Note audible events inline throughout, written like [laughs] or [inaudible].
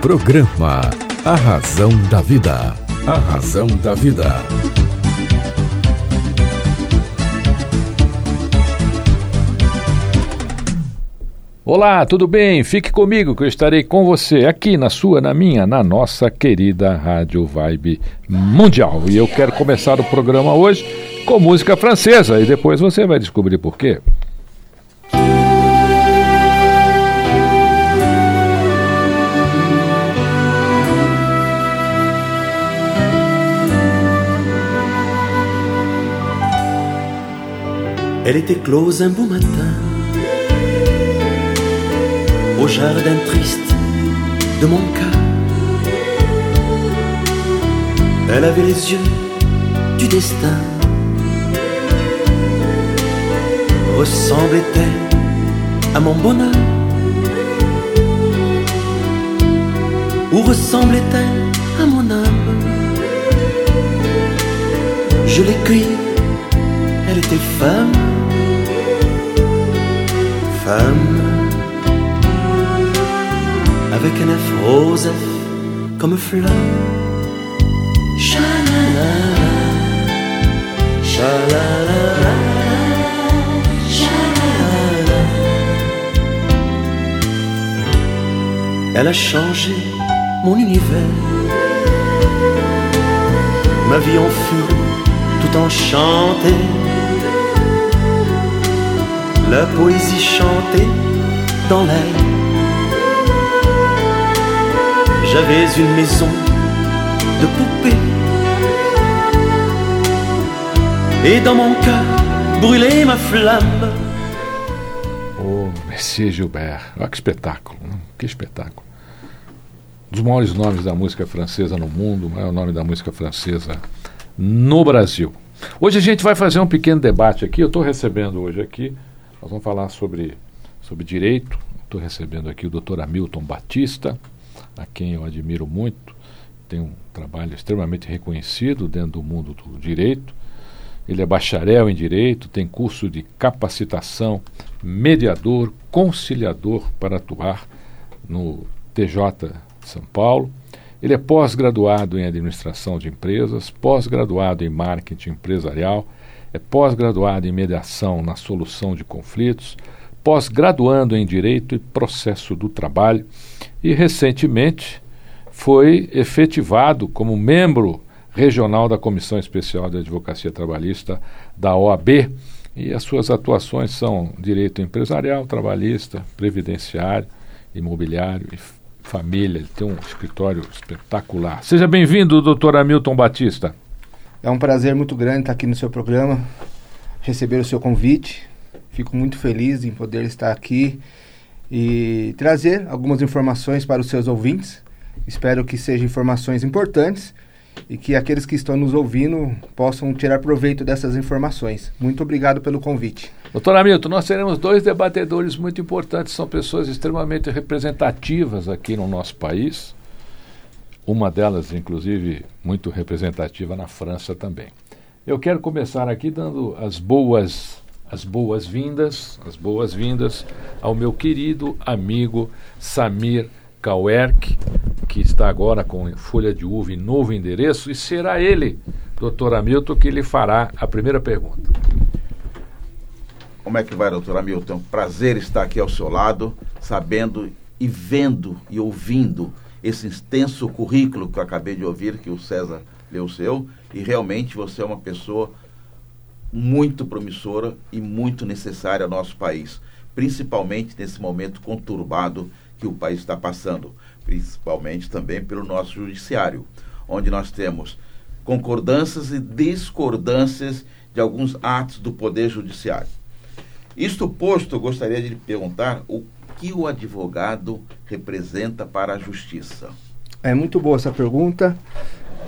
Programa A Razão da Vida. A Razão da Vida. Olá, tudo bem? Fique comigo que eu estarei com você aqui na sua, na minha, na nossa querida Rádio Vibe Mundial. E eu quero começar o programa hoje com música francesa e depois você vai descobrir por quê. Elle était close un beau matin au jardin triste de mon cœur. Elle avait les yeux du destin. Ressemblait-elle à mon bonheur? Ou ressemblait-elle à mon âme? Je l'ai cueillie, elle était femme, avec un rose comme fleur. Cha-la-la-la, cha-la-la-la. Elle a changé mon univers. Ma vie en fut tout enchantée. La poésie chantée dans l'air. J'avais une maison de poupées. Et dans mon cœur brûlait ma flamme. Oh, Messias Gilbert. Olha que espetáculo, né? que espetáculo. Um dos maiores nomes da música francesa no mundo, o maior nome da música francesa no Brasil. Hoje a gente vai fazer um pequeno debate aqui. Eu estou recebendo hoje aqui, nós vamos falar sobre, sobre direito. Estou recebendo aqui o doutor Hamilton Batista, a quem eu admiro muito, tem um trabalho extremamente reconhecido dentro do mundo do direito. Ele é bacharel em direito, tem curso de capacitação, mediador, conciliador para atuar no TJ São Paulo. Ele é pós-graduado em administração de empresas, pós-graduado em marketing empresarial, é pós-graduado em mediação na solução de conflitos, pós-graduando em Direito e Processo do Trabalho e, recentemente, foi efetivado como membro regional da Comissão Especial de Advocacia Trabalhista da OAB. E as suas atuações são direito empresarial, trabalhista, previdenciário, imobiliário e família. Ele tem um escritório espetacular. Seja bem-vindo, doutor Hamilton Batista. É um prazer muito grande estar aqui no seu programa, receber o seu convite. Fico muito feliz em poder estar aqui e trazer algumas informações para os seus ouvintes. Espero que sejam informações importantes e que aqueles que estão nos ouvindo possam tirar proveito dessas informações. Muito obrigado pelo convite. Doutor Hamilton, nós teremos dois debatedores muito importantes, são pessoas extremamente representativas aqui no nosso país. Uma delas, inclusive, muito representativa na França também. Eu quero começar aqui dando as boas as boas-vindas, as boas-vindas ao meu querido amigo Samir Kauerk, que está agora com folha de uva em novo endereço, e será ele, doutor Hamilton, que lhe fará a primeira pergunta. Como é que vai, doutor Hamilton? Prazer estar aqui ao seu lado, sabendo e vendo e ouvindo esse extenso currículo que eu acabei de ouvir, que o César leu seu, e realmente você é uma pessoa muito promissora e muito necessária ao nosso país, principalmente nesse momento conturbado que o país está passando, principalmente também pelo nosso judiciário, onde nós temos concordâncias e discordâncias de alguns atos do Poder Judiciário. Isto posto, eu gostaria de lhe perguntar o que o advogado representa para a justiça. É muito boa essa pergunta.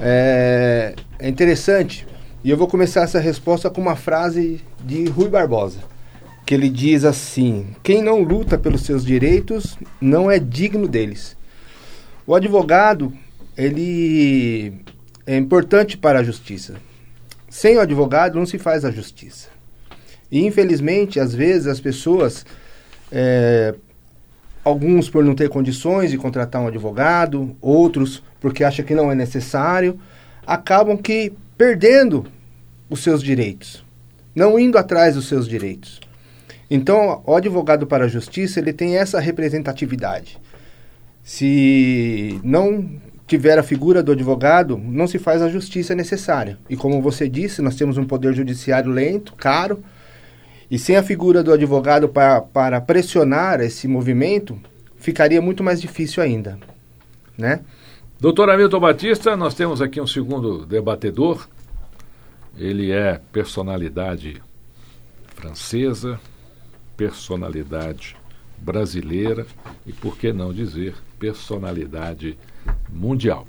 É, é interessante e eu vou começar essa resposta com uma frase de Rui Barbosa, que ele diz assim: Quem não luta pelos seus direitos não é digno deles. O advogado, ele é importante para a justiça. Sem o advogado não se faz a justiça. E infelizmente, às vezes as pessoas é, alguns por não ter condições de contratar um advogado, outros porque acham que não é necessário, acabam que perdendo os seus direitos, não indo atrás dos seus direitos. Então, o advogado para a justiça, ele tem essa representatividade. Se não tiver a figura do advogado, não se faz a justiça necessária. E como você disse, nós temos um poder judiciário lento, caro, e sem a figura do advogado para, para pressionar esse movimento, ficaria muito mais difícil ainda, né? Doutor Hamilton Batista, nós temos aqui um segundo debatedor. Ele é personalidade francesa, personalidade brasileira e, por que não dizer, personalidade mundial.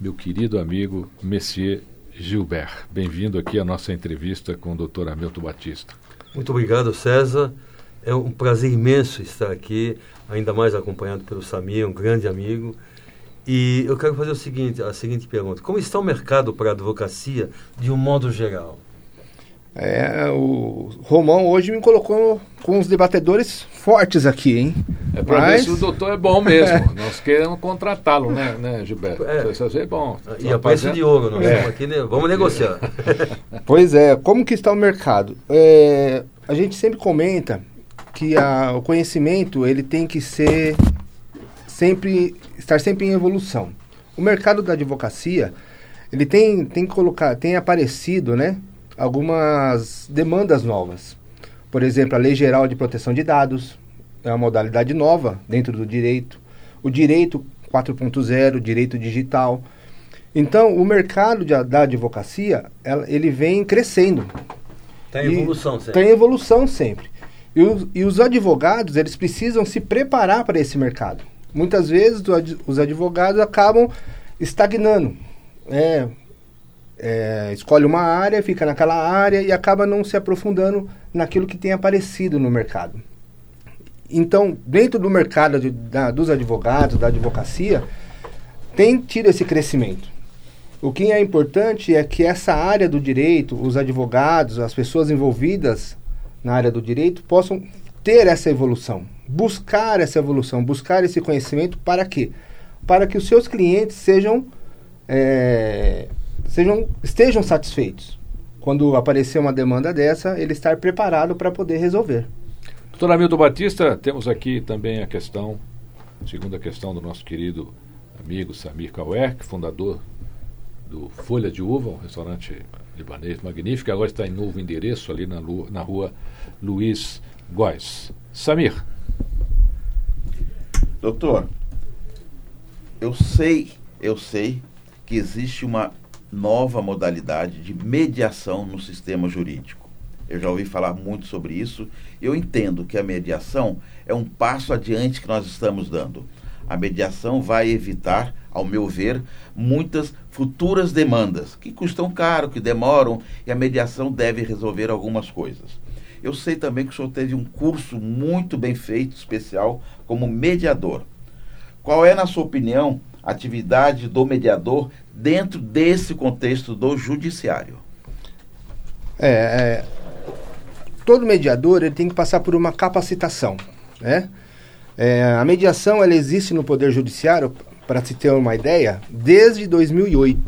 Meu querido amigo Messier Gilbert, bem-vindo aqui à nossa entrevista com o doutor Hamilton Batista. Muito obrigado, César. É um prazer imenso estar aqui, ainda mais acompanhado pelo Samir, um grande amigo. E eu quero fazer o seguinte, a seguinte pergunta: como está o mercado para a advocacia de um modo geral? É, o Romão hoje me colocou com os debatedores fortes aqui, hein? É para Mas... ver se o doutor é bom mesmo. [laughs] Nós queremos contratá-lo, né, né, Gilberto? É. Isso é bom. E a preço de ouro, nós é. aqui, né? vamos negociar. [laughs] pois é, como que está o mercado? É, a gente sempre comenta que a, o conhecimento ele tem que ser sempre estar sempre em evolução. O mercado da advocacia, ele tem, tem colocar, tem aparecido, né, algumas demandas novas. Por exemplo, a Lei Geral de Proteção de Dados é uma modalidade nova dentro do direito. O direito 4.0, direito digital. Então, o mercado de, da advocacia, ela, ele vem crescendo. Tem evolução sempre. Tem evolução sempre. E os, e os advogados, eles precisam se preparar para esse mercado muitas vezes os advogados acabam estagnando. É, é, escolhe uma área, fica naquela área e acaba não se aprofundando naquilo que tem aparecido no mercado. Então, dentro do mercado de, da, dos advogados, da advocacia, tem tido esse crescimento. O que é importante é que essa área do direito, os advogados, as pessoas envolvidas na área do direito, possam ter essa evolução, buscar essa evolução, buscar esse conhecimento para quê? Para que os seus clientes sejam, é, sejam estejam satisfeitos. Quando aparecer uma demanda dessa, ele estar preparado para poder resolver. Doutor Hamilton Batista, temos aqui também a questão, segunda questão do nosso querido amigo Samir Kawek, fundador do Folha de Uva, um restaurante libanês magnífico, agora está em novo endereço ali na, na rua Luiz Góes. Samir. Doutor, eu sei, eu sei que existe uma nova modalidade de mediação no sistema jurídico. Eu já ouvi falar muito sobre isso. Eu entendo que a mediação é um passo adiante que nós estamos dando. A mediação vai evitar, ao meu ver, muitas futuras demandas que custam caro, que demoram, e a mediação deve resolver algumas coisas. Eu sei também que o senhor teve um curso muito bem feito, especial, como mediador. Qual é, na sua opinião, atividade do mediador dentro desse contexto do judiciário? É, é, todo mediador ele tem que passar por uma capacitação, né? É, a mediação ela existe no Poder Judiciário, para se ter uma ideia, desde 2008.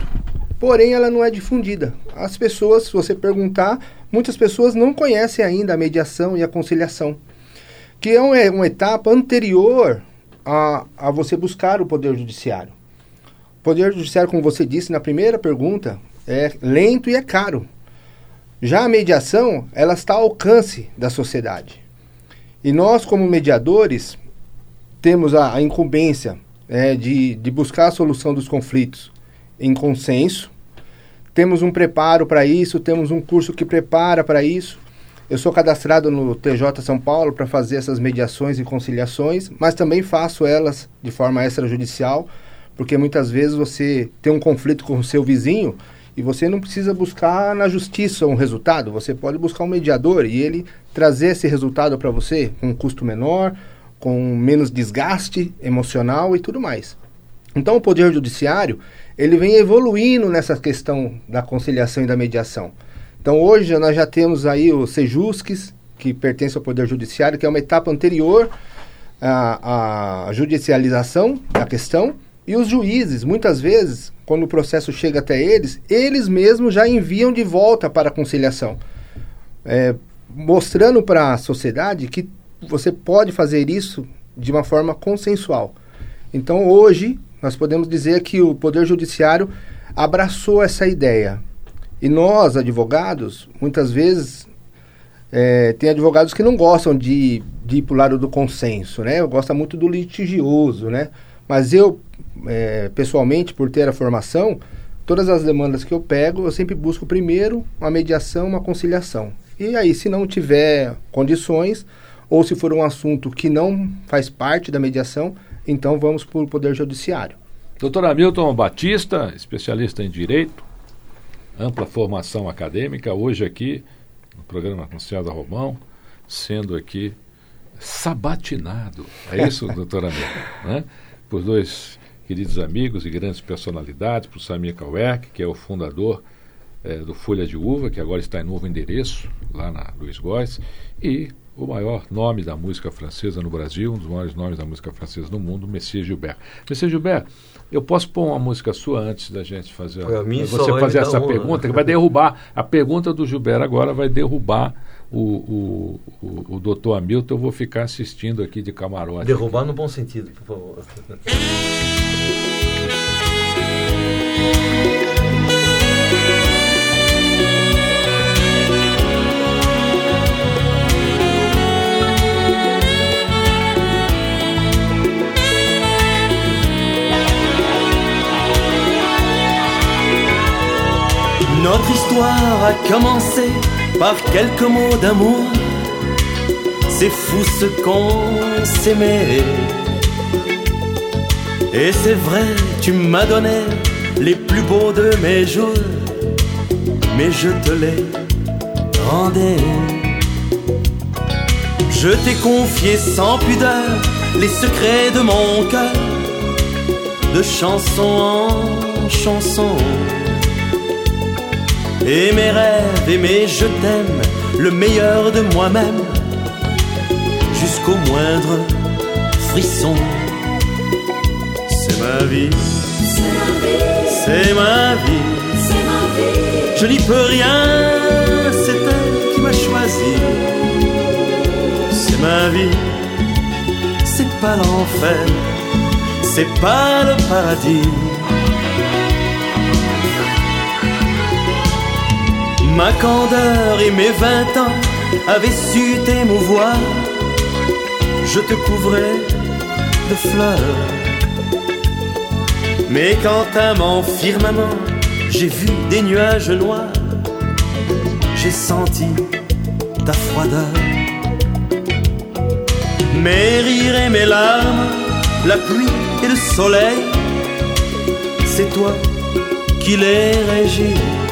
Porém, ela não é difundida. As pessoas, se você perguntar, muitas pessoas não conhecem ainda a mediação e a conciliação, que é uma, uma etapa anterior a, a você buscar o Poder Judiciário. O Poder Judiciário, como você disse na primeira pergunta, é lento e é caro. Já a mediação, ela está ao alcance da sociedade. E nós, como mediadores, temos a, a incumbência é, de, de buscar a solução dos conflitos em consenso. Temos um preparo para isso, temos um curso que prepara para isso. Eu sou cadastrado no TJ São Paulo para fazer essas mediações e conciliações, mas também faço elas de forma extrajudicial, porque muitas vezes você tem um conflito com o seu vizinho e você não precisa buscar na justiça um resultado, você pode buscar um mediador e ele trazer esse resultado para você com um custo menor, com menos desgaste emocional e tudo mais. Então o Poder Judiciário, ele vem evoluindo nessa questão da conciliação e da mediação. Então hoje nós já temos aí o Sejusques, que pertence ao Poder Judiciário, que é uma etapa anterior a, a judicialização da questão e os juízes, muitas vezes, quando o processo chega até eles, eles mesmos já enviam de volta para a conciliação, é, mostrando para a sociedade que você pode fazer isso de uma forma consensual. Então, hoje, nós podemos dizer que o Poder Judiciário abraçou essa ideia. E nós, advogados, muitas vezes, é, tem advogados que não gostam de, de ir para o lado do consenso, né? Gosta muito do litigioso, né? Mas eu, é, pessoalmente, por ter a formação, todas as demandas que eu pego, eu sempre busco primeiro uma mediação, uma conciliação. E aí, se não tiver condições, ou se for um assunto que não faz parte da mediação, então vamos para o Poder Judiciário. Doutor Hamilton Batista, especialista em Direito, ampla formação acadêmica, hoje aqui no programa com César Romão, sendo aqui sabatinado. É isso, [laughs] doutor Hamilton? Né? Por dois queridos amigos e grandes personalidades, por Samir Kauerk, que é o fundador é, do Folha de Uva, que agora está em novo endereço, lá na Luiz Góes, e o maior nome da música francesa no Brasil, um dos maiores nomes da música francesa no mundo, Messias Gilbert. Messias Gilbert, eu posso pôr uma música sua antes da gente fazer Pra mim, você só fazer essa uma. pergunta, que vai derrubar a pergunta do Gilbert agora vai derrubar o, o, o, o doutor Hamilton. Eu vou ficar assistindo aqui de camarote. Derrubar no bom sentido, por favor. [laughs] Notre histoire a commencé par quelques mots d'amour. C'est fou ce qu'on s'aimait. Et c'est vrai, tu m'as donné les plus beaux de mes jours. Mais je te les rendais. Je t'ai confié sans pudeur les secrets de mon cœur. De chanson en chanson. Et mes rêves et je t'aime, le meilleur de moi-même, jusqu'au moindre frisson. C'est ma vie, c'est ma vie, je n'y peux rien, c'est elle qui m'a choisi. C'est ma vie, c'est pas l'enfer, c'est pas le paradis. Ma candeur et mes vingt ans avaient su t'émouvoir. Je te couvrais de fleurs. Mais quand à mon firmament j'ai vu des nuages noirs, j'ai senti ta froideur. Mes rires et mes larmes, la pluie et le soleil, c'est toi qui les régis.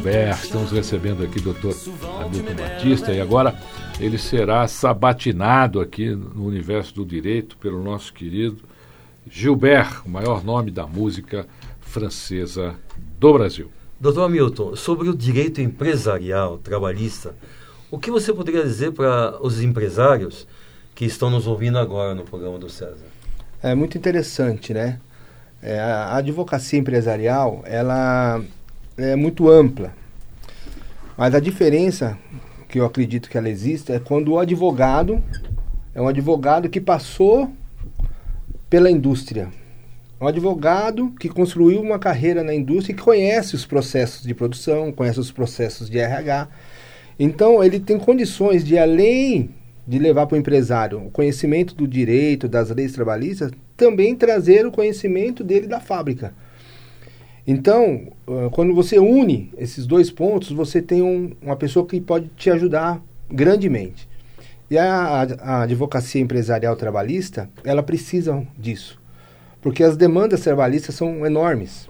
Gilbert, estamos recebendo aqui o doutor Hamilton Batista e agora ele será sabatinado aqui no universo do direito pelo nosso querido Gilbert, o maior nome da música francesa do Brasil. Doutor Hamilton, sobre o direito empresarial, trabalhista, o que você poderia dizer para os empresários que estão nos ouvindo agora no programa do César? É muito interessante, né? É, a advocacia empresarial, ela é muito ampla. Mas a diferença que eu acredito que ela existe é quando o advogado é um advogado que passou pela indústria. Um advogado que construiu uma carreira na indústria e que conhece os processos de produção, conhece os processos de RH. Então, ele tem condições de, além de levar para o empresário o conhecimento do direito, das leis trabalhistas, também trazer o conhecimento dele da fábrica. Então, uh, quando você une esses dois pontos, você tem um- uma pessoa que pode te ajudar grandemente. E a, a- advocacia empresarial trabalhista, ela precisa disso. Porque as demandas trabalhistas são enormes.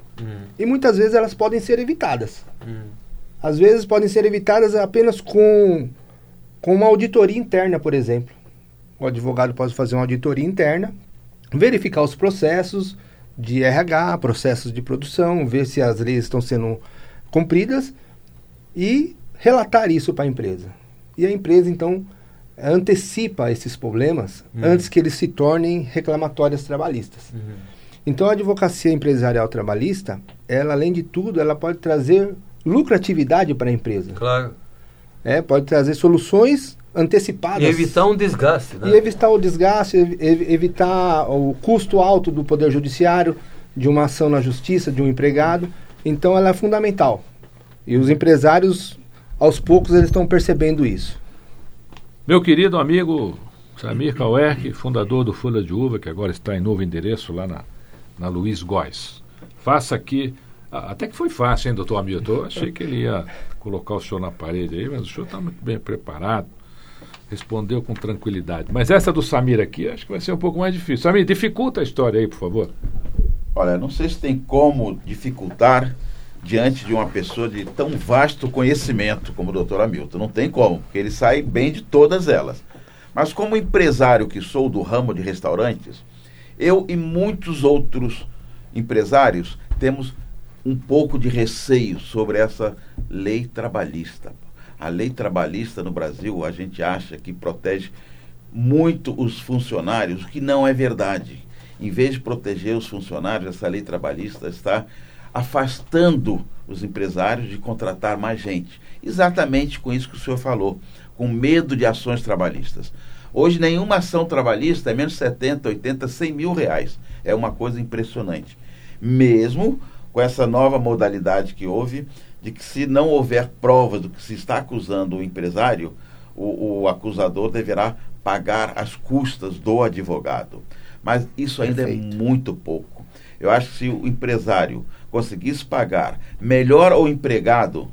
E muitas vezes elas podem ser evitadas. Às vezes podem ser evitadas apenas com, com uma auditoria interna, por exemplo. O advogado pode fazer uma auditoria interna, verificar os processos de RH, processos de produção, ver se as leis estão sendo cumpridas e relatar isso para a empresa. E a empresa, então, antecipa esses problemas Uhum. antes que eles se tornem reclamatórias trabalhistas. Então a advocacia empresarial trabalhista, ela além de tudo, ela pode trazer lucratividade para a empresa. Claro. É, pode trazer soluções antecipadas. E evitar um desgaste, né? E evitar o desgaste, ev- ev- evitar o custo alto do Poder Judiciário, de uma ação na justiça, de um empregado. Então ela é fundamental. E os empresários, aos poucos, eles estão percebendo isso. Meu querido amigo Samir Kauerk, fundador do Folha de Uva, que agora está em novo endereço lá na, na Luiz Góes. Faça aqui. Até que foi fácil, hein, doutor Hamilton? Eu achei que ele ia colocar o senhor na parede aí, mas o senhor está muito bem preparado. Respondeu com tranquilidade. Mas essa do Samir aqui, acho que vai ser um pouco mais difícil. Samir, dificulta a história aí, por favor. Olha, não sei se tem como dificultar diante de uma pessoa de tão vasto conhecimento como o doutor Hamilton. Não tem como, porque ele sai bem de todas elas. Mas como empresário que sou do ramo de restaurantes, eu e muitos outros empresários temos um pouco de receio sobre essa lei trabalhista. A lei trabalhista no Brasil, a gente acha que protege muito os funcionários, o que não é verdade. Em vez de proteger os funcionários, essa lei trabalhista está afastando os empresários de contratar mais gente. Exatamente com isso que o senhor falou, com medo de ações trabalhistas. Hoje, nenhuma ação trabalhista é menos 70, 80, 100 mil reais. É uma coisa impressionante. Mesmo com essa nova modalidade que houve, de que se não houver provas do que se está acusando o empresário, o, o acusador deverá pagar as custas do advogado. Mas isso ainda Perfeito. é muito pouco. Eu acho que se o empresário conseguisse pagar melhor ao empregado,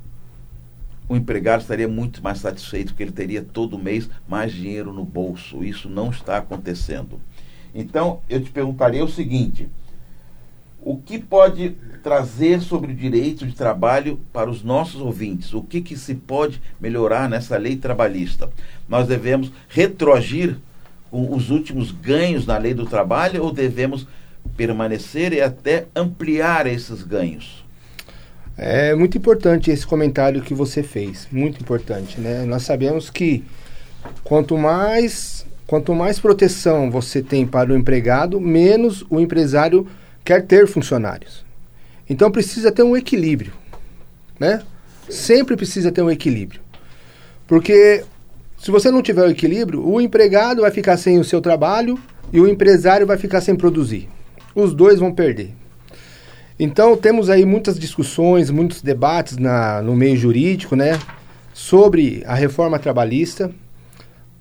o empregado estaria muito mais satisfeito, porque ele teria todo mês mais dinheiro no bolso. Isso não está acontecendo. Então, eu te perguntaria o seguinte: o que pode trazer sobre o direito de trabalho para os nossos ouvintes? O que, que se pode melhorar nessa lei trabalhista? Nós devemos retroagir com os últimos ganhos na lei do trabalho ou devemos permanecer e até ampliar esses ganhos? É muito importante esse comentário que você fez, muito importante, né? Nós sabemos que quanto mais quanto mais proteção você tem para o empregado, menos o empresário quer ter funcionários. Então precisa ter um equilíbrio, né? Sempre precisa ter um equilíbrio. Porque se você não tiver o equilíbrio, o empregado vai ficar sem o seu trabalho e o empresário vai ficar sem produzir. Os dois vão perder. Então temos aí muitas discussões, muitos debates na, no meio jurídico, né, sobre a reforma trabalhista,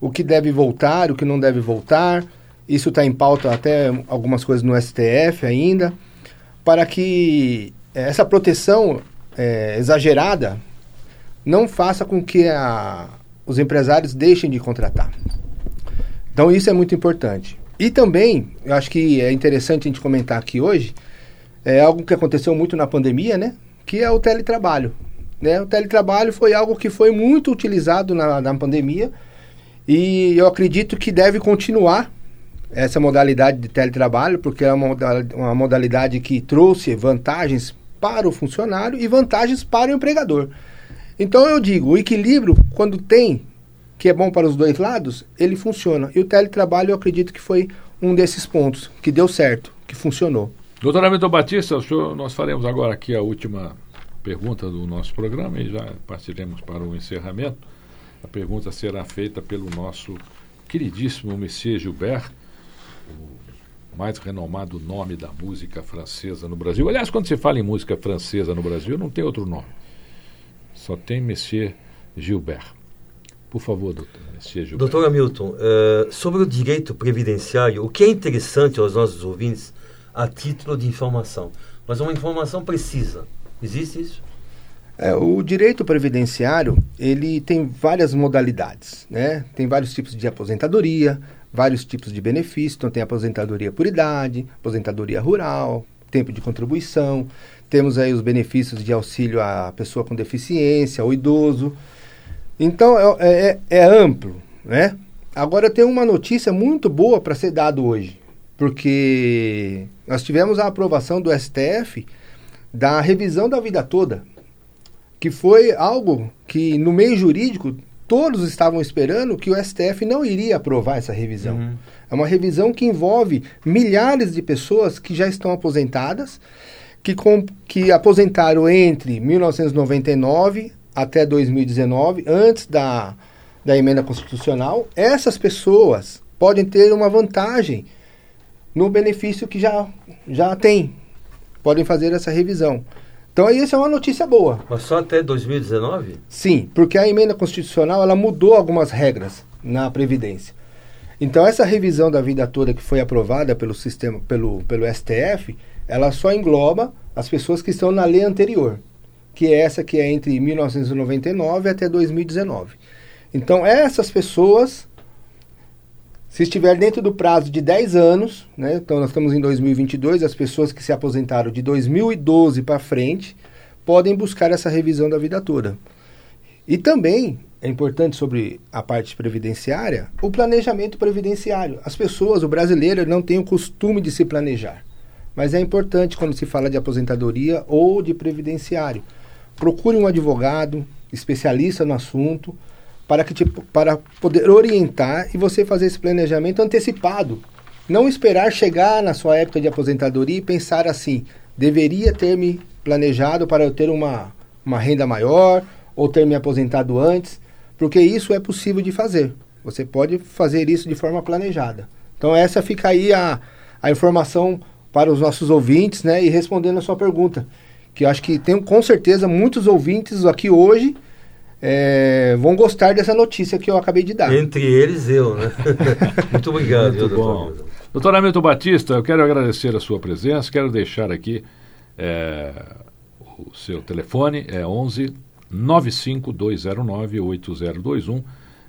o que deve voltar, o que não deve voltar. Isso está em pauta até algumas coisas no STF ainda, para que essa proteção eh, exagerada não faça com que a, os empresários deixem de contratar. Então isso é muito importante. E também, eu acho que é interessante a gente comentar aqui hoje, é algo que aconteceu muito na pandemia, né? Que é o teletrabalho. Né? O teletrabalho foi algo que foi muito utilizado na, na pandemia e eu acredito que deve continuar essa modalidade de teletrabalho, porque é uma, uma modalidade que trouxe vantagens para o funcionário e vantagens para o empregador. Então eu digo, o equilíbrio, quando tem, que é bom para os dois lados, ele funciona. E o teletrabalho eu acredito que foi um desses pontos que deu certo, que funcionou. Doutor Hamilton Batista, senhor, nós faremos agora aqui a última pergunta do nosso programa e já partiremos para o encerramento. A pergunta será feita pelo nosso queridíssimo Monsieur Gilbert, mais renomado nome da música francesa no Brasil. Aliás, quando se fala em música francesa no Brasil, não tem outro nome. Só tem Monsieur Gilbert. Por favor, doutor Monsieur Gilbert. Doutor Hamilton, eh, sobre o direito previdenciário, o que é interessante aos nossos ouvintes a título de informação, mas uma informação precisa. Existe isso? É, o direito previdenciário, ele tem várias modalidades, né? Tem vários tipos de aposentadoria, vários tipos de benefícios, então tem aposentadoria por idade, aposentadoria rural, tempo de contribuição, temos aí os benefícios de auxílio à pessoa com deficiência, ao idoso. Então é, é- é amplo, né? Agora tem uma notícia muito boa para ser dado hoje, porque nós tivemos a aprovação do STF da revisão da vida toda, que foi algo que no meio jurídico todos estavam esperando que o STF não iria aprovar essa revisão. Uhum. É uma revisão que envolve milhares de pessoas que já estão aposentadas, que, com, que aposentaram entre 1999 até 2019, antes da, da emenda constitucional. Essas pessoas podem ter uma vantagem no benefício que já, já tem. Podem fazer essa revisão. Então isso é uma notícia boa. Mas só até 2019? Sim, porque a emenda constitucional ela mudou algumas regras na Previdência. Então essa revisão da vida toda que foi aprovada pelo sistema, pelo, pelo STF, ela só engloba as pessoas que estão na lei anterior, que é essa que é entre 1999 até 2019. Então essas pessoas se estiver dentro do prazo de 10 anos, né, então nós estamos em 2022, as pessoas que se aposentaram de 2012 para frente podem buscar essa revisão da vida toda. E também é importante sobre a parte previdenciária, o planejamento previdenciário. As pessoas, o brasileiro, não tem o costume de se planejar. Mas é importante quando se fala de aposentadoria ou de previdenciário. Procure um advogado, especialista no assunto, para, que te, para poder orientar e você fazer esse planejamento antecipado. Não esperar chegar na sua época de aposentadoria e pensar assim: deveria ter me planejado para eu ter uma, uma renda maior ou ter me aposentado antes, porque isso é possível de fazer. Você pode fazer isso de forma planejada. Então, essa fica aí a, a informação para os nossos ouvintes, né? E respondendo a sua pergunta, que eu acho que tem com certeza muitos ouvintes aqui hoje é, vão gostar dessa notícia que eu acabei de dar. Entre eles eu, né? [laughs] Muito obrigado, Muito doutor. bom. Doutor Hamilton Batista, eu quero agradecer a sua presença, quero deixar aqui é, o seu telefone, é 11 95209 8021,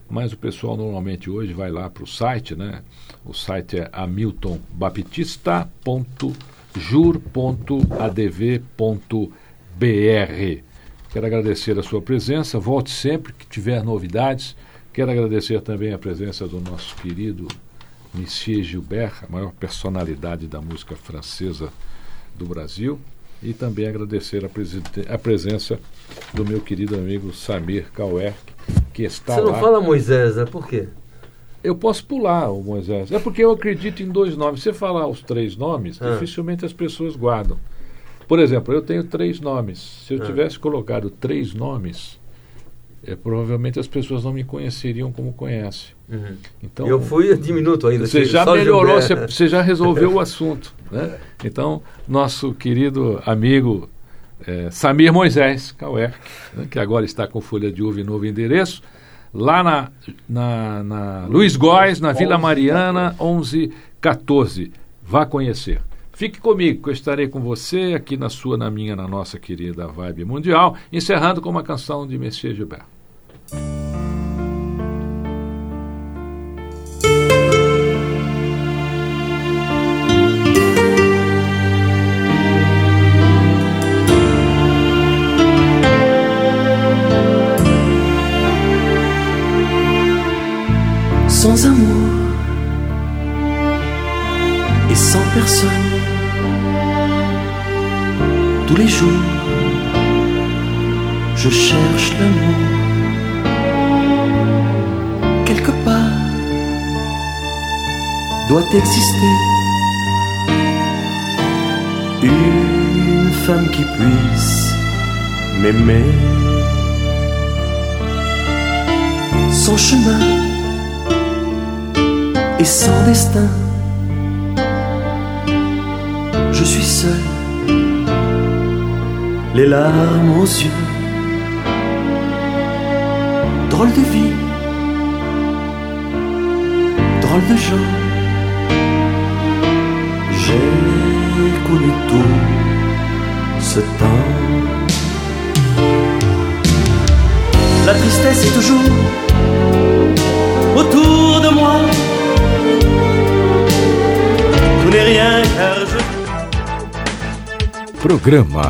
mas o pessoal normalmente hoje vai lá para o site, né? O site é hamiltonbaptista.jur.adv.br. Quero agradecer a sua presença. Volte sempre que tiver novidades. Quero agradecer também a presença do nosso querido Monsieur Gilbert, a maior personalidade da música francesa do Brasil. E também agradecer a, a presença do meu querido amigo Samir Kauer, que está Você não lá. fala Moisés, né? Por quê? Eu posso pular o Moisés. É porque eu acredito em dois nomes. Se você falar os três nomes, Ah. dificilmente as pessoas guardam. Por exemplo, eu tenho três nomes. Se eu Ah. tivesse colocado três nomes, é, provavelmente as pessoas não me conheceriam como conhecem. Então, eu fui diminuto ainda. você já melhorou, você, você já resolveu o assunto. [laughs] Né? Então, nosso querido amigo eh, Samir Moisés Kauer, né, que agora está com folha de uva e novo endereço, lá na, na, na Luiz Góes, na Vila Mariana, 1114. Vá conhecer. Fique comigo, que eu estarei com você aqui na sua, na minha, na nossa querida Vibe Mundial, encerrando com uma canção de Messias Gilberto. Je cherche l'amour. Quelque part doit exister une femme qui puisse m'aimer. Sans chemin et sans destin. Je suis seul, les larmes aux yeux. Drôle de vie, drôle de gens. J'ai connu tout ce temps. La tristesse est toujours autour de moi. Tout n'est rien car je Programa